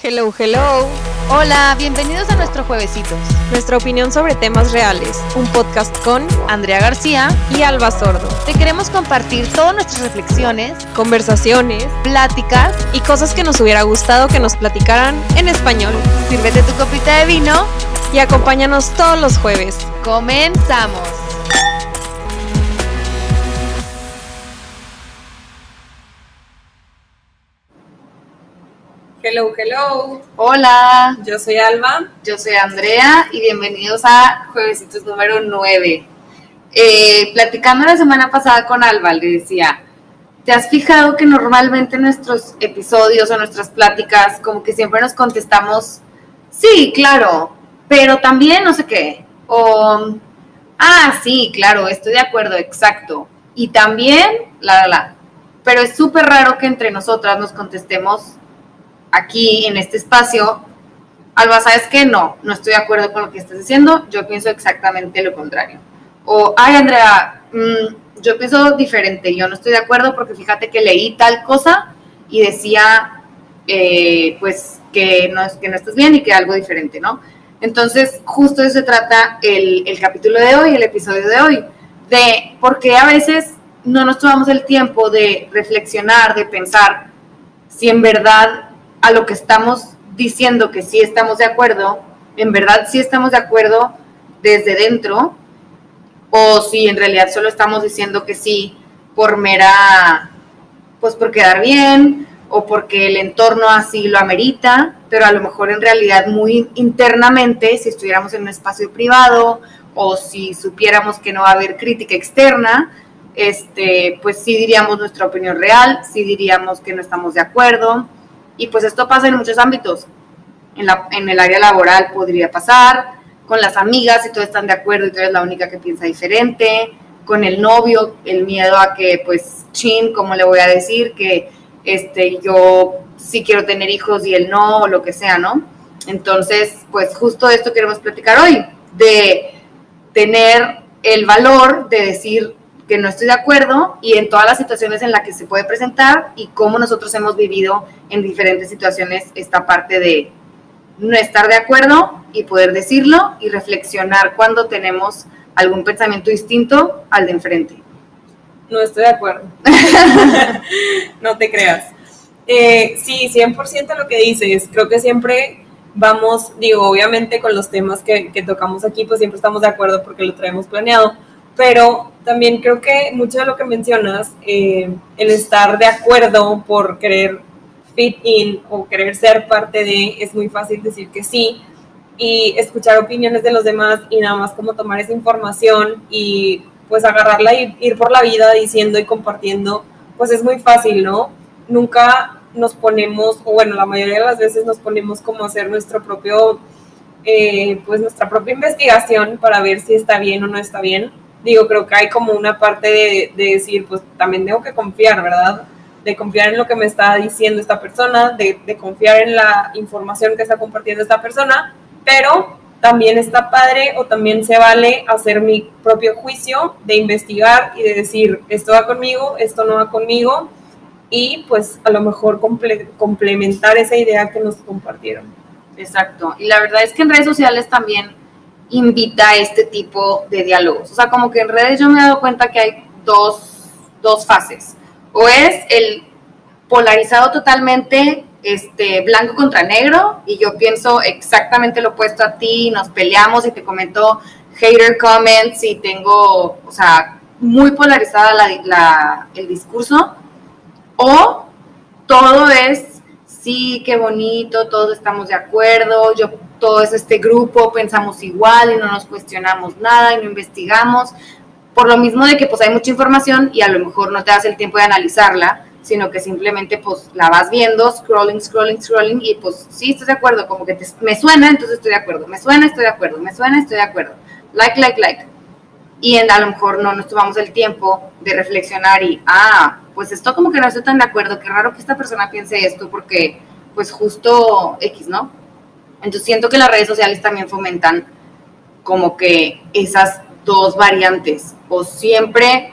Hello, hello. Hola, bienvenidos a nuestro Juevesitos. Nuestra opinión sobre temas reales. Un podcast con Andrea García y Alba Sordo. Te queremos compartir todas nuestras reflexiones, conversaciones, pláticas y cosas que nos hubiera gustado que nos platicaran en español. Sírvete tu copita de vino y acompáñanos todos los jueves. Comenzamos. Hello, hello. Hola. Yo soy Alba. Yo soy Andrea y bienvenidos a Juevesitos número 9. Eh, platicando la semana pasada con Alba, le decía, ¿te has fijado que normalmente en nuestros episodios o nuestras pláticas como que siempre nos contestamos, sí, claro, pero también no sé qué? O, ah, sí, claro, estoy de acuerdo, exacto. Y también, la, la, la. Pero es súper raro que entre nosotras nos contestemos aquí en este espacio, Alba, ¿sabes qué? No, no estoy de acuerdo con lo que estás diciendo, yo pienso exactamente lo contrario. O, ay, Andrea, mm, yo pienso diferente, yo no estoy de acuerdo porque fíjate que leí tal cosa y decía, eh, pues, que no, que no estás bien y que algo diferente, ¿no? Entonces, justo de eso se trata el, el capítulo de hoy, el episodio de hoy, de por qué a veces no nos tomamos el tiempo de reflexionar, de pensar si en verdad a lo que estamos diciendo que sí estamos de acuerdo, en verdad sí estamos de acuerdo desde dentro, o si en realidad solo estamos diciendo que sí por mera, pues por quedar bien, o porque el entorno así lo amerita, pero a lo mejor en realidad muy internamente, si estuviéramos en un espacio privado, o si supiéramos que no va a haber crítica externa, este, pues sí diríamos nuestra opinión real, sí diríamos que no estamos de acuerdo, y pues esto pasa en muchos ámbitos. En, la, en el área laboral podría pasar, con las amigas, si todos están de acuerdo y tú eres la única que piensa diferente, con el novio, el miedo a que, pues, chin, ¿cómo le voy a decir? Que este, yo sí quiero tener hijos y él no, o lo que sea, ¿no? Entonces, pues justo esto queremos platicar hoy, de tener el valor de decir, que no estoy de acuerdo y en todas las situaciones en las que se puede presentar y cómo nosotros hemos vivido en diferentes situaciones esta parte de no estar de acuerdo y poder decirlo y reflexionar cuando tenemos algún pensamiento distinto al de enfrente. No estoy de acuerdo. no te creas. Eh, sí, 100% lo que dices. Creo que siempre vamos, digo, obviamente con los temas que, que tocamos aquí, pues siempre estamos de acuerdo porque lo traemos planeado pero también creo que mucho de lo que mencionas, eh, el estar de acuerdo por querer fit in o querer ser parte de, es muy fácil decir que sí y escuchar opiniones de los demás y nada más como tomar esa información y pues agarrarla y ir por la vida diciendo y compartiendo, pues es muy fácil, ¿no? Nunca nos ponemos, o bueno, la mayoría de las veces nos ponemos como a hacer nuestro propio, eh, pues nuestra propia investigación para ver si está bien o no está bien digo, creo que hay como una parte de, decir, pues también tengo que confiar, ¿verdad? De confiar en lo que me está diciendo esta persona, de, de confiar en la información que está compartiendo esta persona, pero también está padre o también se vale hacer mi propio juicio de investigar y de decir, esto va conmigo, esto no va conmigo, y pues a lo mejor complementar esa idea que nos compartieron. Exacto. Y la verdad es que en redes sociales también invita a este tipo de diálogos. O sea, como que en redes yo me he dado cuenta que hay dos, dos fases. O es el polarizado totalmente este, blanco contra negro y yo pienso exactamente lo opuesto a ti, nos peleamos y te comento hater comments y tengo, o sea, muy polarizada la, el discurso. O todo es, sí, qué bonito, todos estamos de acuerdo, yo todo es este grupo, pensamos igual y no nos cuestionamos nada y no investigamos, por lo mismo de que pues hay mucha información y a lo mejor no te das el tiempo de analizarla, sino que simplemente pues la vas viendo, scrolling, scrolling, scrolling y pues sí, estoy de acuerdo, como que me suena, entonces estoy de acuerdo, me suena, estoy de acuerdo, me suena, estoy de acuerdo, like, like, like. Y en, a lo mejor no nos tomamos el tiempo de reflexionar y, ah, pues esto como que no estoy tan de acuerdo, qué raro que esta persona piense esto porque pues justo X, ¿no? Entonces siento que las redes sociales también fomentan como que esas dos variantes, o siempre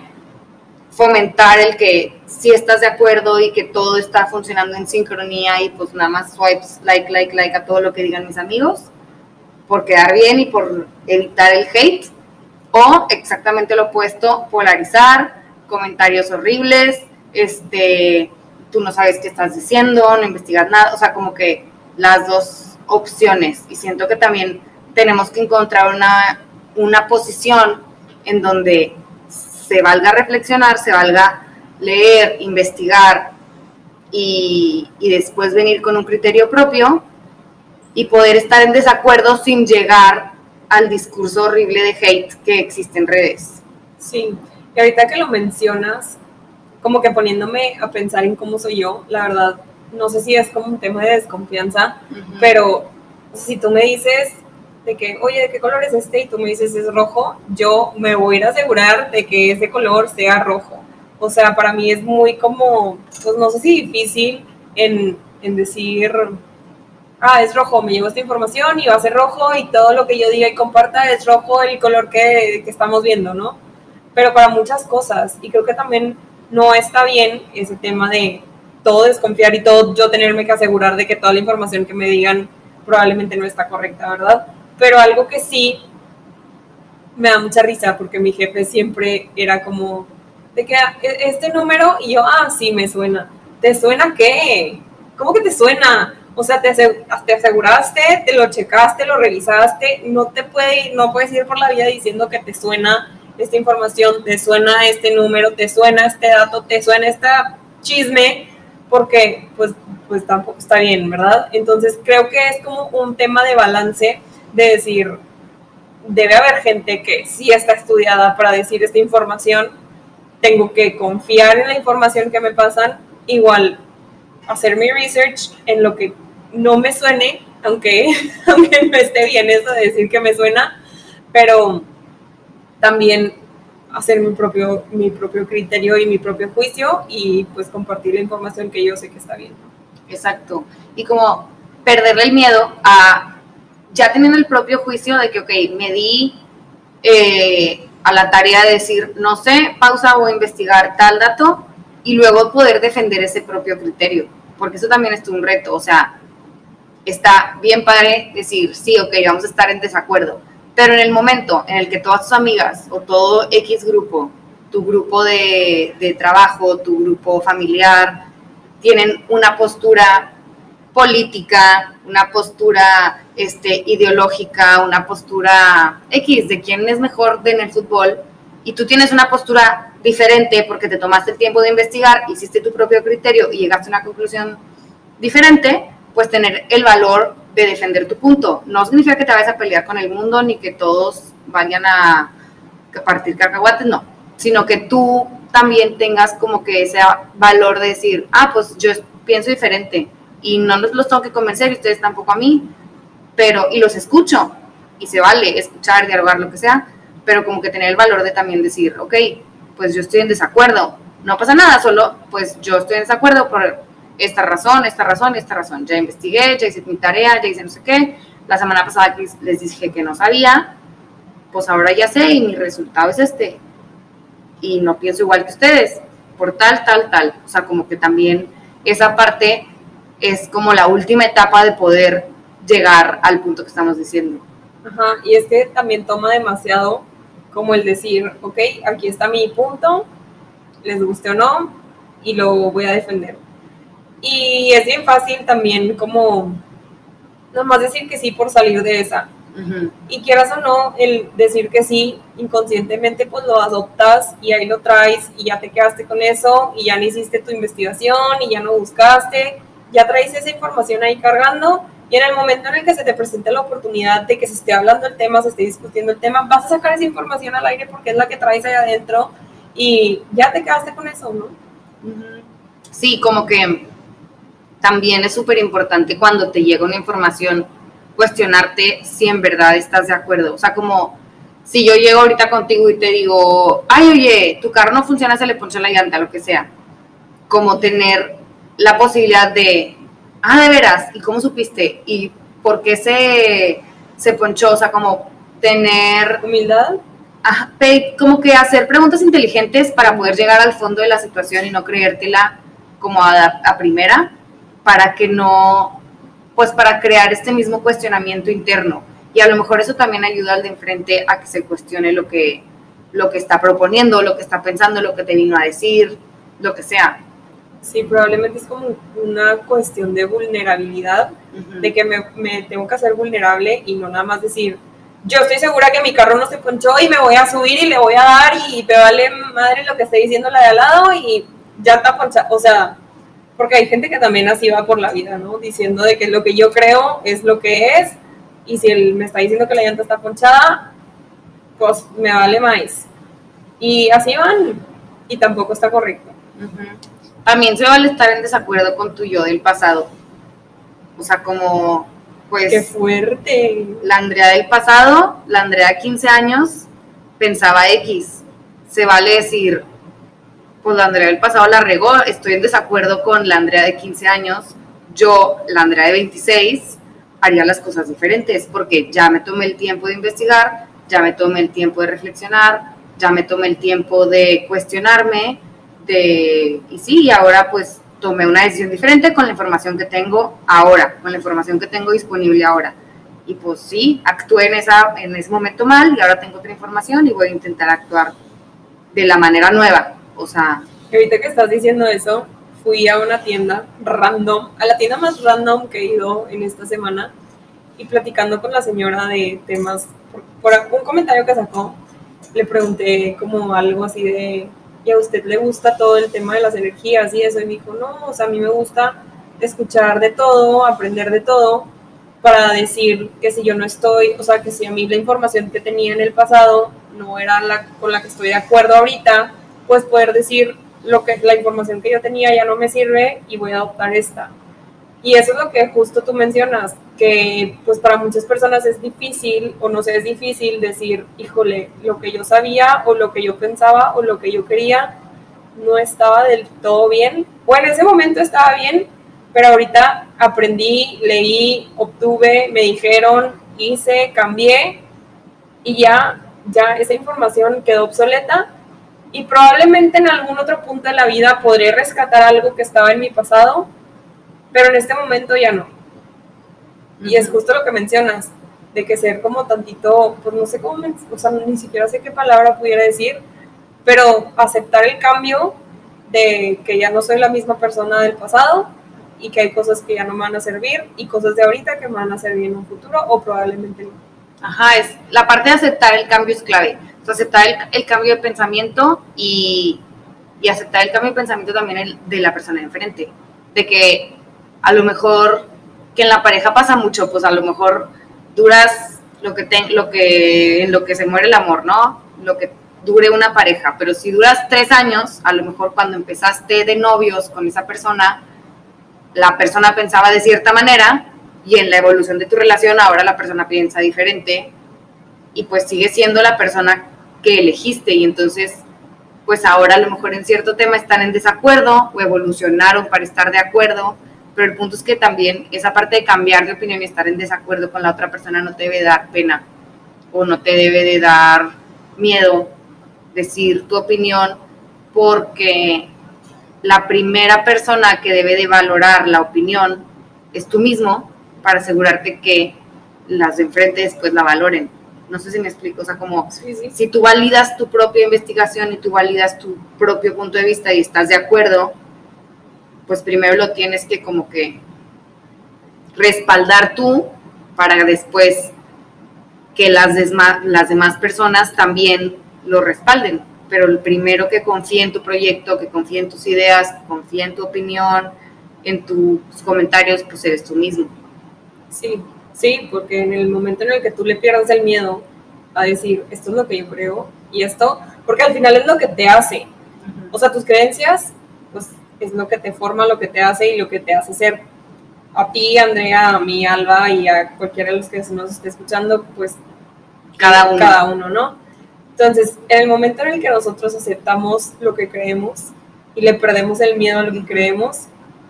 fomentar el que si estás de acuerdo y que todo está funcionando en sincronía y pues nada más swipes like, like, like a todo lo que digan mis amigos por quedar bien y por evitar el hate o exactamente lo opuesto, polarizar, comentarios horribles, este, tú no sabes qué estás diciendo, no investigas nada, o sea, como que las dos opciones y siento que también tenemos que encontrar una, una posición en donde se valga reflexionar, se valga leer, investigar y, después venir con un criterio propio y poder estar en desacuerdo sin llegar al discurso horrible de hate que existe en redes. Sí, y ahorita que lo mencionas, como que poniéndome a pensar en cómo soy yo, la verdad, no sé si es como un tema de desconfianza, pero si tú me dices, de que, oye, ¿de qué color es este? Y tú me dices es rojo, yo me voy a ir a asegurar de que ese color sea rojo. O sea, para mí es muy como, pues no sé si difícil en, en decir, ah, es rojo, me llevo esta información y va a ser rojo y todo lo que yo diga y comparta es rojo el color que, que estamos viendo, ¿no? Pero para muchas cosas, y creo que también no está bien ese tema de todo desconfiar y todo yo tenerme que asegurar de que toda la información que me digan probablemente no está correcta, ¿verdad? Pero algo que sí me da mucha risa porque mi jefe siempre era como, de que ah, e-, este número y yo, ah, sí, me suena. ¿Te suena qué? ¿Cómo que te suena? O sea, te, te aseguraste, te lo checaste, lo revisaste, no te puede, no puedes ir por la vida diciendo que te suena esta información, te suena este número, te suena este dato, te suena este chisme, porque pues, pues tampoco está bien, ¿verdad? Entonces creo que es como un tema de balance de decir, debe haber gente que sí está estudiada para decir esta información, tengo que confiar en la información que me pasan, igual hacer mi research en lo que no me suene, aunque, aunque no esté bien eso de decir que me suena, pero también hacer mi propio, mi propio criterio y mi propio juicio y pues compartir la información que yo sé que está bien. Exacto. Y como perderle el miedo a ya teniendo el propio juicio de que, ok, me di eh, a la tarea de decir, no sé, pausa o investigar tal dato y luego poder defender ese propio criterio, porque eso también es un reto, o sea, está bien padre decir, sí, ok, vamos a estar en desacuerdo, pero en el momento en el que todas tus amigas o todo X grupo, tu grupo de, trabajo, tu grupo familiar, tienen una postura política, una postura este, ideológica, una postura X de quién es mejor en el fútbol, y tú tienes una postura diferente porque te tomaste el tiempo de investigar, hiciste tu propio criterio y llegaste a una conclusión diferente, pues tener el valor de defender tu punto. No significa que te vayas a pelear con el mundo ni que todos vayan a partir cacahuates, no, sino que tú también tengas como que ese valor de decir, ah, pues yo pienso diferente, y no los, tengo que convencer y ustedes tampoco a mí, pero, y los escucho, y se vale escuchar, dialogar, lo que sea, pero como que tener el valor de también decir, ok, pues yo estoy en desacuerdo, no pasa nada, solo pues yo estoy en desacuerdo por esta razón, esta razón, esta razón. Ya investigué, ya hice mi tarea, ya hice no sé qué. La semana pasada les dije que no sabía, pues ahora ya sé y mi resultado es este. Y no pienso igual que ustedes, por tal, tal, tal. O sea, como que también esa parte es como la última etapa de poder llegar al punto que estamos diciendo. Ajá, y es que también toma demasiado como el decir, ok, aquí está mi punto, les guste o no, y lo voy a defender. Y es bien fácil también como nomás decir que sí por salir de esa. Y quieras o no, el decir que sí, inconscientemente pues lo adoptas y ahí lo traes y ya te quedaste con eso y ya no hiciste tu investigación y ya no buscaste ya traes esa información ahí cargando y en el momento en el que se te presente la oportunidad de que se esté hablando el tema, se esté discutiendo el tema, vas a sacar esa información al aire porque es la que traes ahí adentro y ya te quedaste con eso, ¿no? Sí, como que también es súper importante cuando te llega una información cuestionarte si en verdad estás de acuerdo. O sea, como si yo llego ahorita contigo y te digo, ay, oye, tu carro no funciona, se le ponchó la llanta, lo que sea. Como tener la posibilidad de, ah, de veras, ¿y cómo supiste? ¿Y por qué se, se ponchó? O sea, como tener... Humildad. como que hacer preguntas inteligentes para poder llegar al fondo de la situación y no creértela como a, a primera, para que no, pues para crear este mismo cuestionamiento interno. Y a lo mejor eso también ayuda al de enfrente a que se cuestione lo que, lo que está proponiendo, lo que está pensando, lo que te vino a decir, lo que sea. Sí, probablemente es como una cuestión de vulnerabilidad, de que me, me, tengo que hacer vulnerable y no nada más decir, yo estoy segura que mi carro no se ponchó y me voy a subir y le voy a dar y te vale madre lo que esté diciendo la de al lado y ya está ponchado. O sea, porque hay gente que también así va por la vida, ¿no? Diciendo de que lo que yo creo es lo que es y si él me está diciendo que la llanta está ponchada, pues me vale más. Y así van y tampoco está correcto. También se vale estar en desacuerdo con tu yo del pasado. O sea, como pues... ¡Qué fuerte! La Andrea del pasado, la Andrea de 15 años, pensaba X. Se vale decir, pues la Andrea del pasado la regó, estoy en desacuerdo con la Andrea de 15 años, yo, la Andrea de 26, haría las cosas diferentes porque ya me tomé el tiempo de investigar, ya me tomé el tiempo de reflexionar, ya me tomé el tiempo de cuestionarme, de, y sí, ahora pues tomé una decisión diferente con la información que tengo ahora, con la información que tengo disponible ahora. Y pues sí, actué en, esa, en ese momento mal y ahora tengo otra información y voy a intentar actuar de la manera nueva. O sea... Ahorita que estás diciendo eso, fui a una tienda random, a la tienda más random que he ido en esta semana y platicando con la señora de temas, por, por un comentario que sacó, le pregunté como algo así de y a usted le gusta todo el tema de las energías y eso, y me dijo, no, o sea, a mí me gusta escuchar de todo, aprender de todo, para decir que si yo no estoy, o sea, que si a mí la información que tenía en el pasado no era la con la que estoy de acuerdo ahorita, pues poder decir lo que la información que yo tenía ya no me sirve y voy a adoptar esta. Y eso es lo que justo tú mencionas, que pues para muchas personas es difícil o no sé, es difícil decir, híjole, lo que yo sabía o lo que yo pensaba o lo que yo quería no estaba del todo bien. O en ese momento estaba bien, pero ahorita aprendí, leí, obtuve, me dijeron, hice, cambié y ya, ya esa información quedó obsoleta y probablemente en algún otro punto de la vida podré rescatar algo que estaba en mi pasado pero en este momento ya no. Y es justo lo que mencionas, de que ser como tantito, pues no sé cómo, o sea, ni siquiera sé qué palabra pudiera decir, pero aceptar el cambio de que ya no soy la misma persona del pasado y que hay cosas que ya no me van a servir y cosas de ahorita que me van a servir en un futuro o probablemente no. Ajá, es la parte de aceptar el cambio es clave. Aceptar el, el cambio de pensamiento y, y, aceptar el cambio de pensamiento también el, de la persona de enfrente. De que a lo mejor que en la pareja pasa mucho, pues a lo mejor duras lo que, te, lo que en lo que se muere el amor, ¿no? Lo que dure una pareja, pero si duras tres años, a lo mejor cuando empezaste de novios con esa persona, la persona pensaba de cierta manera y en la evolución de tu relación ahora la persona piensa diferente y pues sigue siendo la persona que elegiste y entonces pues ahora a lo mejor en cierto tema están en desacuerdo o evolucionaron para estar de acuerdo pero el punto es que también esa parte de cambiar de opinión y estar en desacuerdo con la otra persona no te debe dar pena o no te debe de dar miedo decir tu opinión porque la primera persona que debe de valorar la opinión es tú mismo para asegurarte que las de enfrente después la valoren. No sé si me explico, o sea, como si tú validas tu propia investigación y tú validas tu propio punto de vista y estás de acuerdo, pues primero lo tienes que como que respaldar tú para después que las, las demás personas también lo respalden. Pero el primero que confíe en tu proyecto, que confíe en tus ideas, que confíe en tu opinión, en tus comentarios, pues eres tú mismo. Sí, sí, porque en el momento en el que tú le pierdas el miedo a decir, esto es lo que yo creo y esto, porque al final es lo que te hace. O sea, tus creencias, pues es lo que te forma, lo que te hace y lo que te hace ser a ti, Andrea, a mí, Alba y a cualquiera de los que nos esté escuchando, pues cada uno. cada uno, ¿no? Entonces, en el momento en el que nosotros aceptamos lo que creemos y le perdemos el miedo a lo que creemos,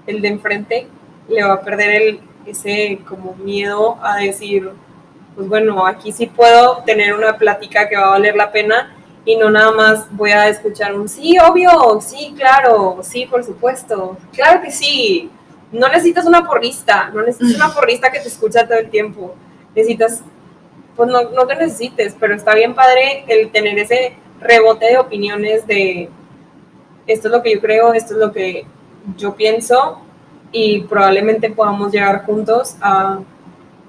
el de enfrente le va a perder el, ese como miedo a decir, pues bueno, aquí sí puedo tener una plática que va a valer la pena y no nada más voy a escuchar un sí, obvio, sí, claro, sí, por supuesto, claro que sí. No necesitas una porrista, no necesitas una porrista que te escucha todo el tiempo. Necesitas, pues no, no que necesites, pero está bien padre el tener ese rebote de opiniones de esto es lo que yo creo, esto es lo que yo pienso y probablemente podamos llegar juntos a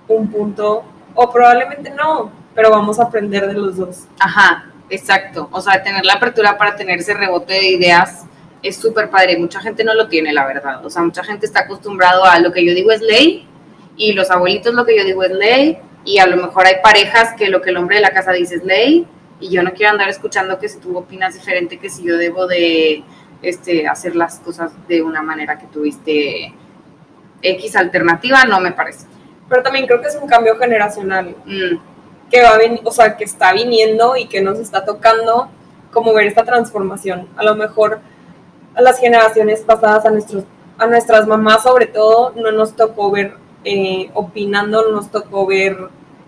un punto o probablemente no, pero vamos a aprender de los dos. Ajá, exacto. O sea, tener la apertura para tener ese rebote de ideas es súper padre. Mucha gente no lo tiene, la verdad. O sea, mucha gente está acostumbrado a lo que yo digo es ley y los abuelitos lo que yo digo es ley y a lo mejor hay parejas que lo que el hombre de la casa dice es ley y yo no quiero andar escuchando que si tú opinas diferente, que si yo debo de este, hacer las cosas de una manera que tuviste X alternativa, no me parece pero también creo que es un cambio generacional mm. que va o sea, que está viniendo y que nos está tocando como ver esta transformación. A lo mejor a las generaciones pasadas, a, nuestros, a nuestras mamás sobre todo, no nos tocó ver eh, opinando, no nos tocó ver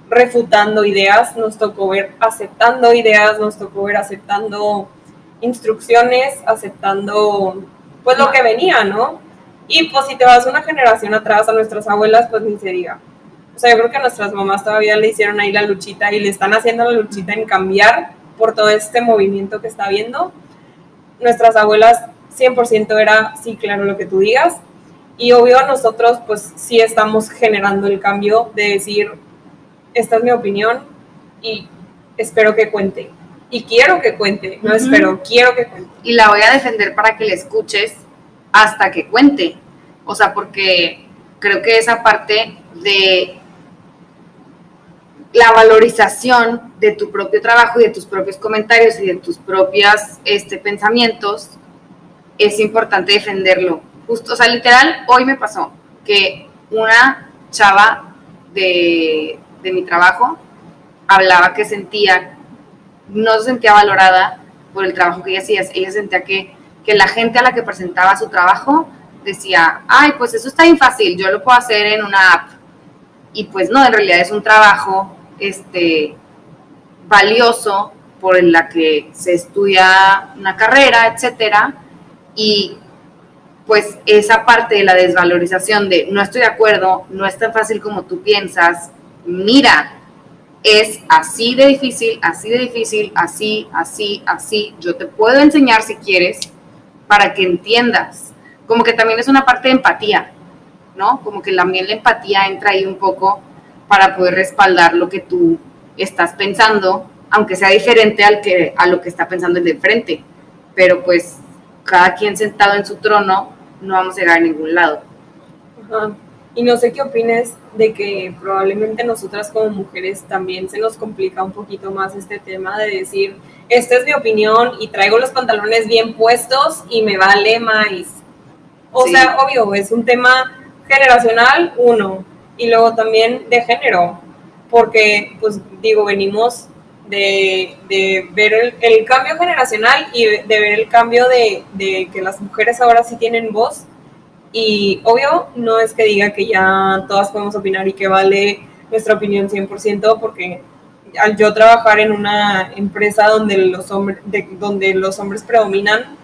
refutando ideas, nos tocó ver aceptando ideas, nos tocó ver aceptando instrucciones, aceptando pues lo que venía, ¿no? Y pues si te vas una generación atrás a nuestras abuelas, pues ni se diga. O sea, yo creo que nuestras mamás todavía le hicieron ahí la luchita y le están haciendo la luchita en cambiar por todo este movimiento que está habiendo. Nuestras abuelas 100% era, sí, claro, lo que tú digas. Y obvio nosotros pues sí estamos generando el cambio de decir, esta es mi opinión y espero que cuente. Y quiero que cuente, no espero, quiero que cuente. Y la voy a defender para que le escuches hasta que cuente. O sea, porque creo que esa parte de la valorización de tu propio trabajo y de tus propios comentarios y de tus propios este, pensamientos, es importante defenderlo. Justo, o sea, literal, hoy me pasó que una chava de, de mi trabajo hablaba que sentía, no se sentía valorada por el trabajo que ella hacía, ella sentía que, que la gente a la que presentaba su trabajo decía, ay, pues eso está bien fácil, yo lo puedo hacer en una app. Y pues no, en realidad es un trabajo este, valioso por la que se estudia una carrera, etcétera, y pues esa parte de la desvalorización de no estoy de acuerdo, no es tan fácil como tú piensas, mira, es así de difícil, así de difícil, así, así, así, yo te puedo enseñar si quieres para que entiendas, como que también es una parte de empatía, ¿no? Como que también la empatía entra ahí un poco para poder respaldar lo que tú estás pensando, aunque sea diferente al que, a lo que está pensando el de frente. Pero pues cada quien sentado en su trono no vamos a llegar a ningún lado. Y no sé qué opines de que probablemente nosotras como mujeres también se nos complica un poquito más este tema de decir, esta es mi opinión y traigo los pantalones bien puestos y me vale más. O sea, obvio, es un tema generacional, uno, y luego también de género, porque, pues digo, venimos de, ver el, cambio generacional y de, ver el cambio de, que las mujeres ahora sí tienen voz. Y obvio, no es que diga que ya todas podemos opinar y que vale nuestra opinión 100%, porque al yo trabajar en una empresa donde los hombres, donde los hombres predominan,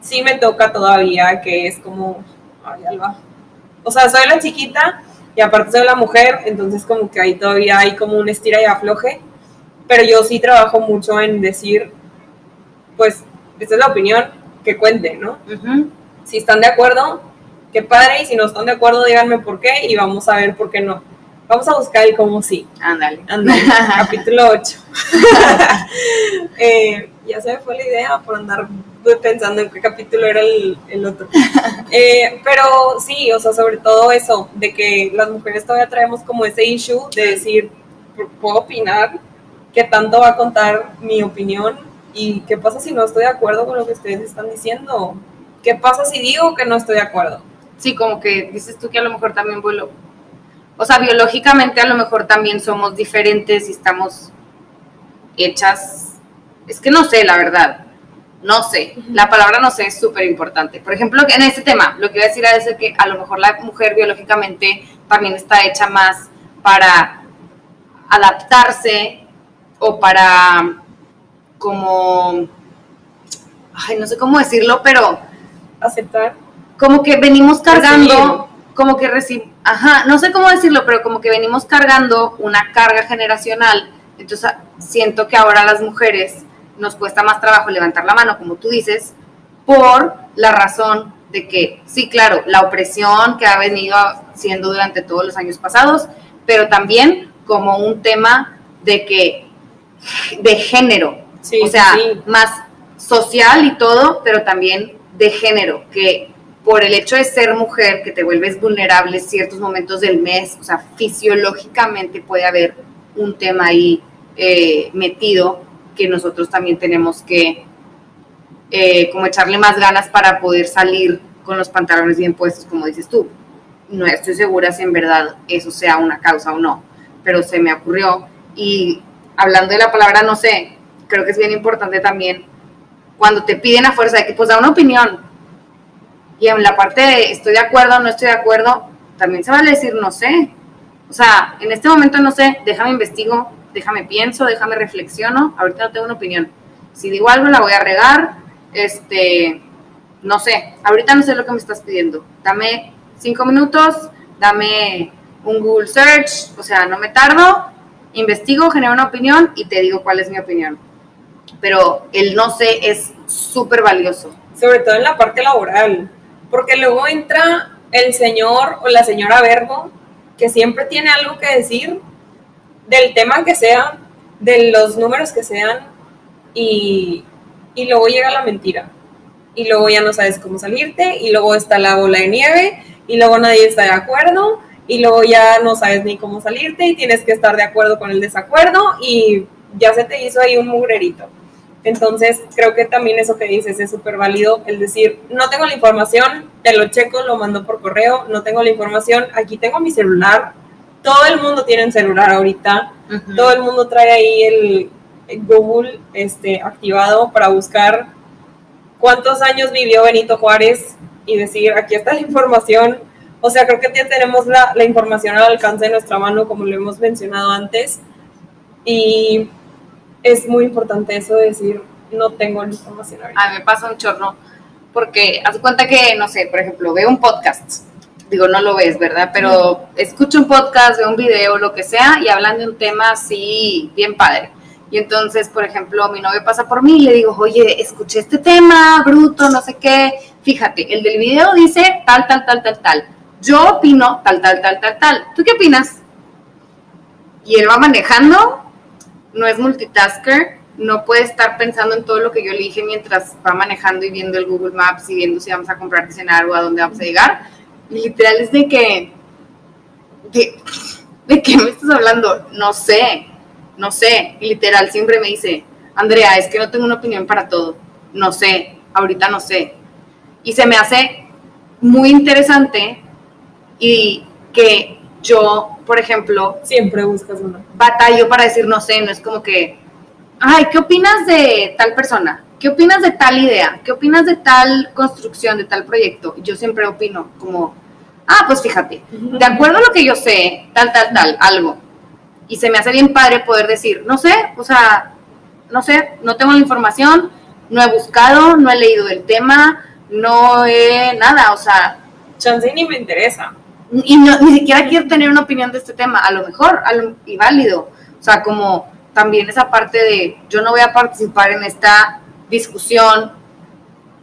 sí me toca todavía que es como, ay, Alba. O sea, soy la chiquita y aparte soy la mujer, entonces como que ahí todavía hay como un estira y afloje, pero yo sí trabajo mucho en decir, pues, esta es la opinión, que cuente, ¿no? Si están de acuerdo, qué padre, y si no están de acuerdo, díganme por qué y vamos a ver por qué no. Vamos a buscar el cómo sí. Ándale. Ándale, capítulo 8. eh, ya se me fue la idea por andar pensando en qué capítulo era el, otro. Eh, pero sí, o sea, sobre todo eso, de que las mujeres todavía traemos como ese issue de decir, puedo opinar, qué tanto va a contar mi opinión y qué pasa si no estoy de acuerdo con lo que ustedes están diciendo. ¿Qué pasa si digo que no estoy de acuerdo? Sí, como que dices tú que a lo mejor también vuelo. O sea, biológicamente a lo mejor también somos diferentes y estamos hechas. Es que no sé, la verdad no sé, la palabra no sé es súper importante. Por ejemplo, en este tema, lo que iba a decir es que a lo mejor la mujer biológicamente también está hecha más para adaptarse o para como, ay, no sé cómo decirlo, pero aceptar. Como que venimos cargando, como que recibimos, ajá, no sé cómo decirlo, pero como que venimos cargando una carga generacional. Entonces siento que ahora las mujeres nos cuesta más trabajo levantar la mano, como tú dices, por la razón de que, sí, claro, la opresión que ha venido siendo durante todos los años pasados, pero también como un tema de que, de género, o sea, más social y todo, pero también de género, que por el hecho de ser mujer, que te vuelves vulnerable ciertos momentos del mes, o sea, fisiológicamente puede haber un tema ahí eh, metido que nosotros también tenemos que eh, como echarle más ganas para poder salir con los pantalones bien puestos, como dices tú. No estoy segura si en verdad eso sea una causa o no, pero se me ocurrió. Y hablando de la palabra no sé, creo que es bien importante también cuando te piden a fuerza de que pues da una opinión y en la parte de estoy de acuerdo no estoy de acuerdo, también se vale decir no sé. O sea, en este momento no sé, déjame investigo, déjame pienso, déjame reflexiono, ahorita no tengo una opinión. Si digo algo la voy a regar, este, no sé, ahorita no sé lo que me estás pidiendo. Dame cinco minutos, dame un Google Search, o sea, no me tardo, investigo, genero una opinión y te digo cuál es mi opinión. Pero el no sé es súper valioso. Sobre todo en la parte laboral, porque luego entra el señor o la señora Verbo, que siempre tiene algo que decir del tema que sea, de los números que sean, y, y luego llega la mentira. Y luego ya no sabes cómo salirte, y luego está la bola de nieve, y luego nadie está de acuerdo, y luego ya no sabes ni cómo salirte, y tienes que estar de acuerdo con el desacuerdo, y ya se te hizo ahí un mugrerito. Entonces, creo que también eso que dices es súper válido, el decir, no tengo la información, te lo checo, lo mando por correo, no tengo la información, aquí tengo mi celular, todo el mundo tiene un celular ahorita, todo el mundo trae ahí el, Google este, activado para buscar cuántos años vivió Benito Juárez y decir, aquí está la información. O sea, creo que ya tenemos la, la información al alcance de nuestra mano, como lo hemos mencionado antes. Y es muy importante eso de decir, no tengo la información A mí me pasa un chorro, porque haz cuenta que, no sé, por ejemplo, veo un podcast, digo, no lo ves, ¿verdad? Pero escucho un podcast, veo un video, lo que sea, y hablan de un tema así, bien padre. Y entonces, por ejemplo, mi novio pasa por mí y le digo, oye, escuché este tema, bruto, no sé qué. Fíjate, el del video dice tal, tal, tal, tal, tal. Yo opino tal, tal, tal, tal, tal. ¿Tú qué opinas? Y él va manejando no es multitasker, no puede estar pensando en todo lo que yo le dije mientras va manejando y viendo el Google Maps y viendo si vamos a comprar cenar o a dónde vamos a llegar. Literal es de que, de, ¿de qué me estás hablando? No sé, no sé. Literal siempre me dice, Andrea, es que no tengo una opinión para todo. No sé, ahorita no sé. Y se me hace muy interesante y que yo, por ejemplo, siempre buscas una. Batallo para decir no sé, no es como que, ay, ¿qué opinas de tal persona? ¿Qué opinas de tal idea? ¿Qué opinas de tal construcción, de tal proyecto? Yo siempre opino como, ah, pues fíjate, de acuerdo a lo que yo sé, tal, tal, tal, algo. Y se me hace bien padre poder decir, no sé, o sea, no sé, no tengo la información, no he buscado, no he leído el tema, no he nada, o sea... Chance ni me interesa y no, ni siquiera quiero tener una opinión de este tema, a lo mejor y válido. O sea, como también esa parte de yo no voy a participar en esta discusión,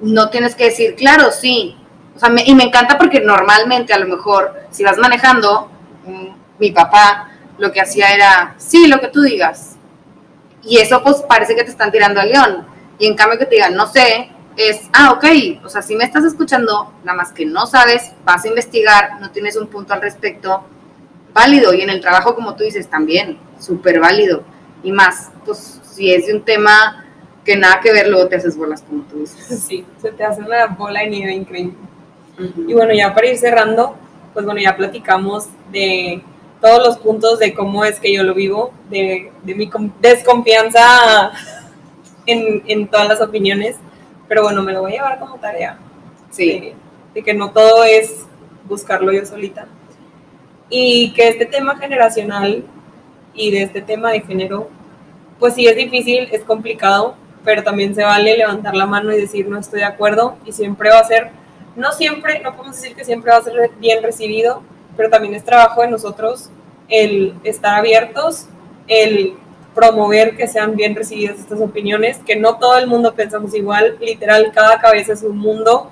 no tienes que decir, claro, sí. O sea, y me encanta porque normalmente a lo mejor si vas manejando, mm, mi papá lo que hacía era, sí, lo que tú digas. Y eso pues parece que te están tirando al león. Y en cambio que te digan, no sé, es, ah, ok, o sea, si me estás escuchando, nada más que no sabes, vas a investigar, no tienes un punto al respecto, válido. Y en el trabajo, como tú dices, también, súper válido. Y más, pues si es de un tema que nada que ver, luego te haces bolas, como tú dices. Sí, se te hace una bola de nieve increíble. Y bueno, ya para ir cerrando, pues bueno, ya platicamos de todos los puntos de cómo es que yo lo vivo, de, de mi desconfianza en, en todas las opiniones pero bueno, me lo voy a llevar como tarea. Sí. De, que no todo es buscarlo yo solita. Y que este tema generacional y de este tema de género, pues sí es difícil, es complicado, pero también se vale levantar la mano y decir no estoy de acuerdo y siempre va a ser, no siempre, no podemos decir que siempre va a ser bien recibido, pero también es trabajo de nosotros el estar abiertos, el promover que sean bien recibidas estas opiniones, que no todo el mundo pensamos igual, literal, cada cabeza es un mundo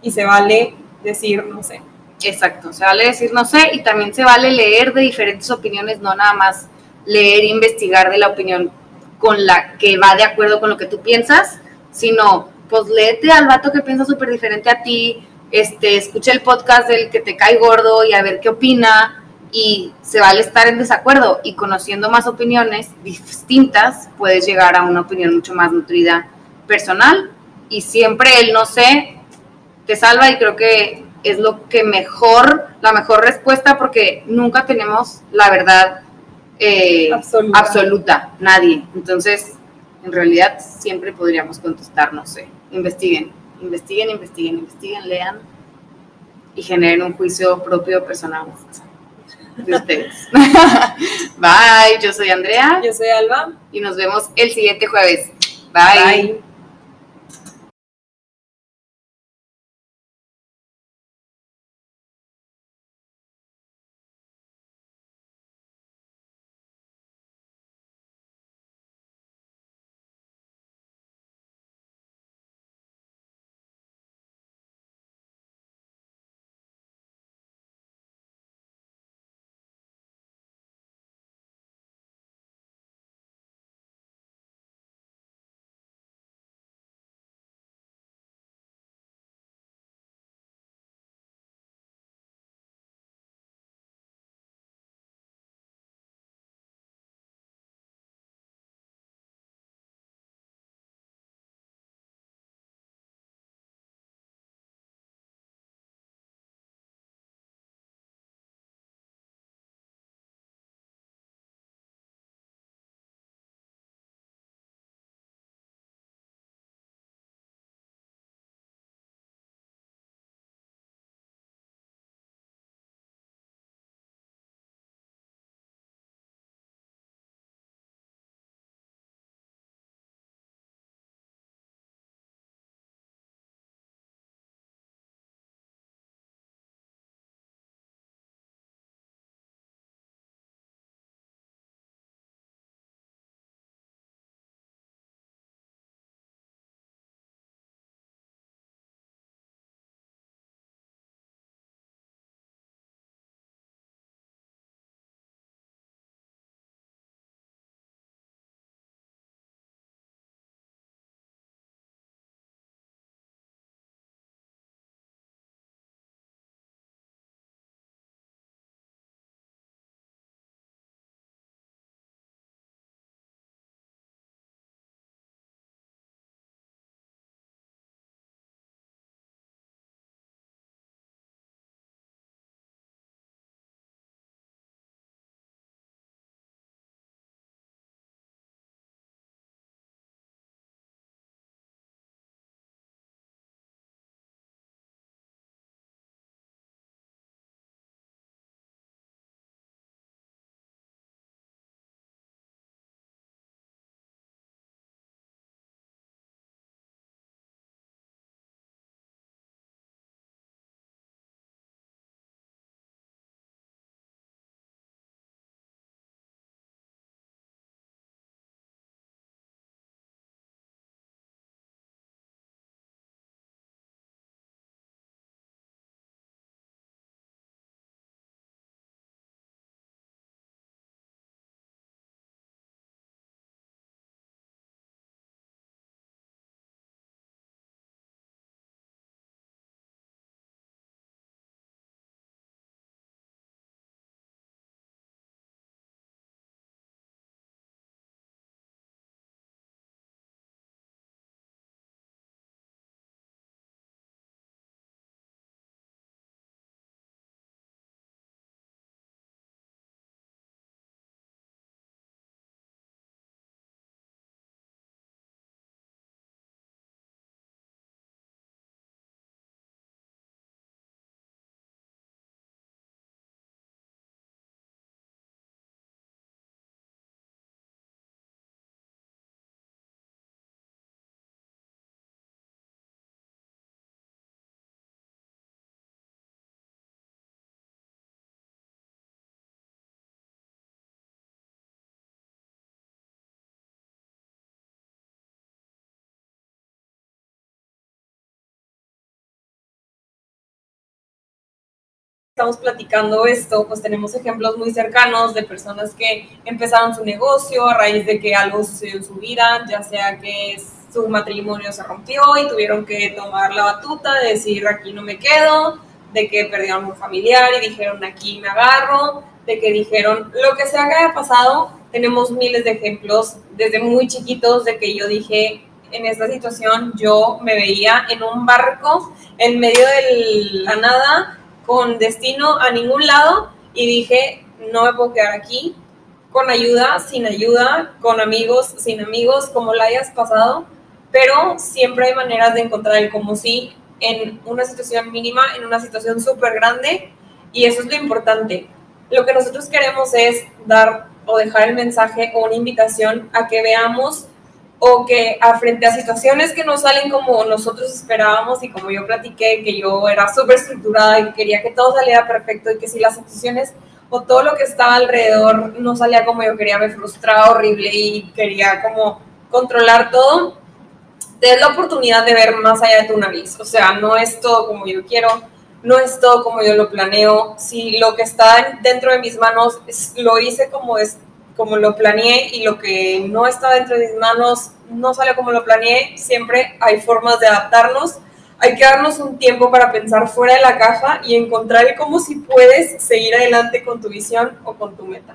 y se vale decir, no sé. Exacto, se vale decir no sé y también se vale leer de diferentes opiniones, no nada más leer e investigar de la opinión con la que va de acuerdo con lo que tú piensas, sino pues léete al vato que piensa súper diferente a ti, este, escucha el podcast del que te cae gordo y a ver qué opina y se vale estar en desacuerdo y conociendo más opiniones distintas puedes llegar a una opinión mucho más nutrida personal y siempre el no sé te salva y creo que es lo que mejor, la mejor respuesta porque nunca tenemos la verdad eh, absoluta. absoluta, nadie. Entonces, en realidad siempre podríamos contestar, no sé, investiguen, investiguen, investiguen, investiguen, lean y generen un juicio propio personal de ustedes. Bye, yo soy Andrea. Yo soy Alba. Y nos vemos el siguiente jueves. Bye. Bye. Estamos platicando esto, pues tenemos ejemplos muy cercanos de personas que empezaron su negocio a raíz de que algo sucedió en su vida, ya sea que su matrimonio se rompió y tuvieron que tomar la batuta de decir aquí no me quedo, de que perdieron un familiar y dijeron aquí me agarro, de que dijeron lo que sea que haya pasado, tenemos miles de ejemplos desde muy chiquitos de que yo dije en esta situación yo me veía en un barco en medio de la nada con destino a ningún lado y dije no me puedo quedar aquí con ayuda, sin ayuda, con amigos, sin amigos, como la hayas pasado, pero siempre hay maneras de encontrar el como sí en una situación mínima, en una situación súper grande, y eso es lo importante. Lo que nosotros queremos es dar o dejar el mensaje o una invitación a que veamos o que a frente a situaciones que no salen como nosotros esperábamos y como yo platiqué, que yo era súper estructurada y quería que todo saliera perfecto y que si las situaciones o todo lo que estaba alrededor no salía como yo quería, me frustraba horrible y quería como controlar todo, te la oportunidad de ver más allá de tu nariz. O sea, no es todo como yo quiero, no es todo como yo lo planeo. Si lo que está dentro de mis manos lo hice como es como lo planeé y lo que no está dentro de mis manos no sale como lo planeé, siempre hay formas de adaptarnos. Hay que darnos un tiempo para pensar fuera de la caja y encontrar cómo si puedes seguir adelante con tu visión o con tu meta.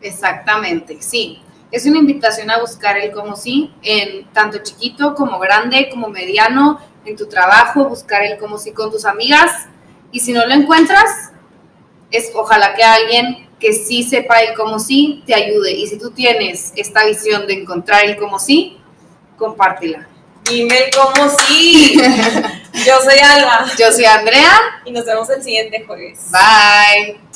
Exactamente, sí. Es una invitación a buscar el como sí en tanto chiquito como grande, como mediano, en tu trabajo, buscar el como sí con tus amigas. Y si no lo encuentras, es ojalá que alguien que sí sepa el como sí te ayude. Y si tú tienes esta visión de encontrar el como sí, compártela. Dime el como sí. Yo soy Alba. Yo soy Andrea. Y nos vemos el siguiente jueves. Bye.